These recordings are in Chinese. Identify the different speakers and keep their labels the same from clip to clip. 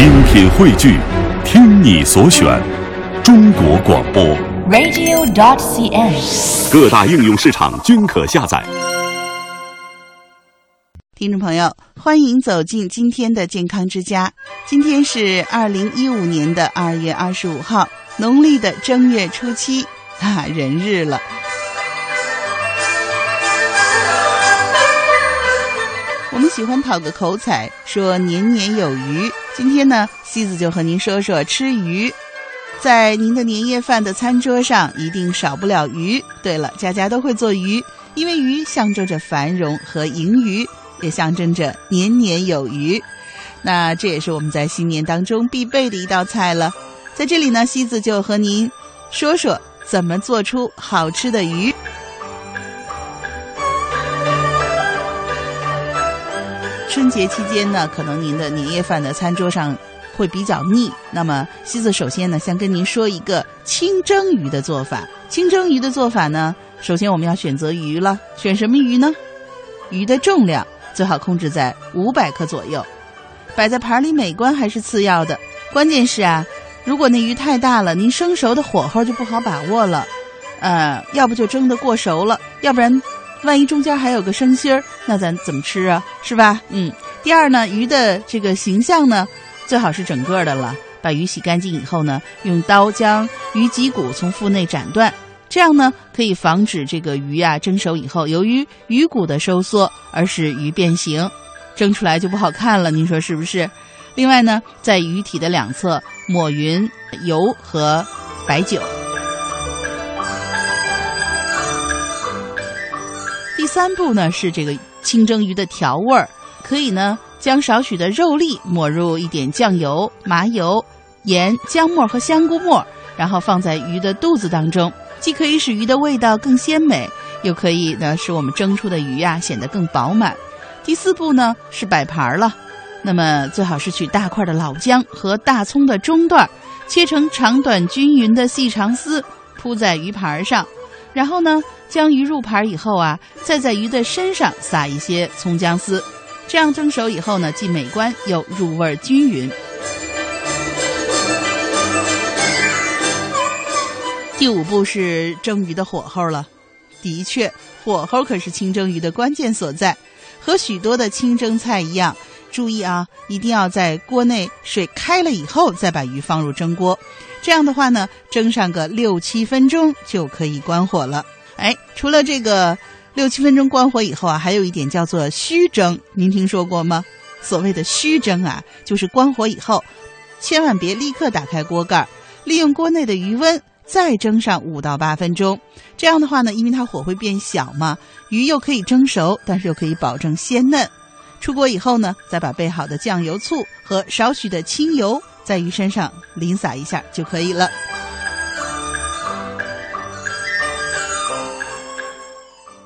Speaker 1: 精品汇聚，听你所选，中国广播。
Speaker 2: radio.dot.cn，。
Speaker 1: 各大应用市场均可下载。
Speaker 3: 听众朋友，欢迎走进今天的健康之家。今天是二零一五年的二月二十五号，农历的正月初七，啊，人日了。们喜欢讨个口彩，说年年有余。今天呢，西子就和您说说吃鱼。在您的年夜饭的餐桌上，一定少不了鱼。对了，家家都会做鱼，因为鱼象征着繁荣和盈余，也象征着年年有余。那这也是我们在新年当中必备的一道菜了。在这里呢，西子就和您说说怎么做出好吃的鱼。春节期间呢，可能您的年夜饭的餐桌上会比较腻。那么，西子首先呢，先跟您说一个清蒸鱼的做法。清蒸鱼的做法呢，首先我们要选择鱼了，选什么鱼呢？鱼的重量最好控制在五百克左右，摆在盘里美观还是次要的，关键是啊，如果那鱼太大了，您生熟的火候就不好把握了。呃，要不就蒸得过熟了，要不然。万一中间还有个生心儿，那咱怎么吃啊？是吧？嗯。第二呢，鱼的这个形象呢，最好是整个的了。把鱼洗干净以后呢，用刀将鱼脊骨从腹内斩断，这样呢可以防止这个鱼啊蒸熟以后，由于鱼骨的收缩而使鱼变形，蒸出来就不好看了。您说是不是？另外呢，在鱼体的两侧抹匀油和白酒。三步呢是这个清蒸鱼的调味儿，可以呢将少许的肉粒抹入一点酱油、麻油、盐、姜末和香菇末，然后放在鱼的肚子当中，既可以使鱼的味道更鲜美，又可以呢使我们蒸出的鱼呀、啊、显得更饱满。第四步呢是摆盘了，那么最好是取大块的老姜和大葱的中段，切成长短均匀的细长丝，铺在鱼盘上，然后呢。将鱼入盘以后啊，再在鱼的身上撒一些葱姜丝，这样蒸熟以后呢，既美观又入味均匀。第五步是蒸鱼的火候了。的确，火候可是清蒸鱼的关键所在。和许多的清蒸菜一样，注意啊，一定要在锅内水开了以后再把鱼放入蒸锅。这样的话呢，蒸上个六七分钟就可以关火了。哎，除了这个六七分钟关火以后啊，还有一点叫做虚蒸，您听说过吗？所谓的虚蒸啊，就是关火以后，千万别立刻打开锅盖，利用锅内的余温再蒸上五到八分钟。这样的话呢，因为它火会变小嘛，鱼又可以蒸熟，但是又可以保证鲜嫩。出锅以后呢，再把备好的酱油、醋和少许的清油在鱼身上淋洒一下就可以了。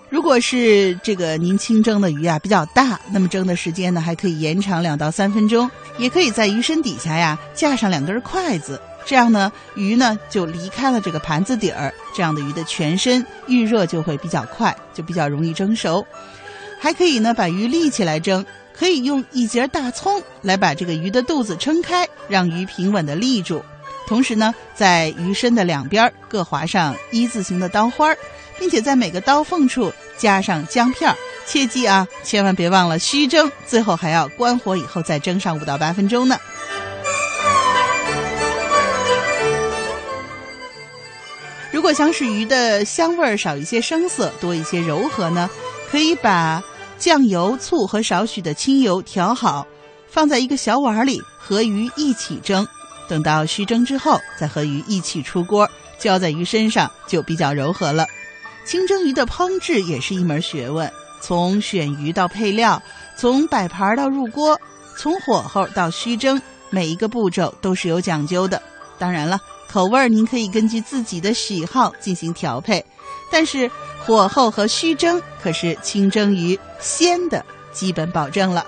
Speaker 3: 如果是这个您清蒸的鱼啊比较大，那么蒸的时间呢还可以延长两到三分钟，也可以在鱼身底下呀架上两根筷子，这样呢鱼呢就离开了这个盘子底儿，这样的鱼的全身预热就会比较快，就比较容易蒸熟。还可以呢把鱼立起来蒸，可以用一节大葱来把这个鱼的肚子撑开，让鱼平稳的立住。同时呢，在鱼身的两边各划上一字形的刀花。并且在每个刀缝处加上姜片，切记啊，千万别忘了虚蒸，最后还要关火以后再蒸上五到八分钟呢。如果想使鱼的香味少一些生涩，多一些柔和呢，可以把酱油、醋和少许的清油调好，放在一个小碗里和鱼一起蒸。等到虚蒸之后，再和鱼一起出锅，浇在鱼身上就比较柔和了。清蒸鱼的烹制也是一门学问，从选鱼到配料，从摆盘到入锅，从火候到虚蒸，每一个步骤都是有讲究的。当然了，口味儿您可以根据自己的喜好进行调配，但是火候和虚蒸可是清蒸鱼鲜的基本保证了。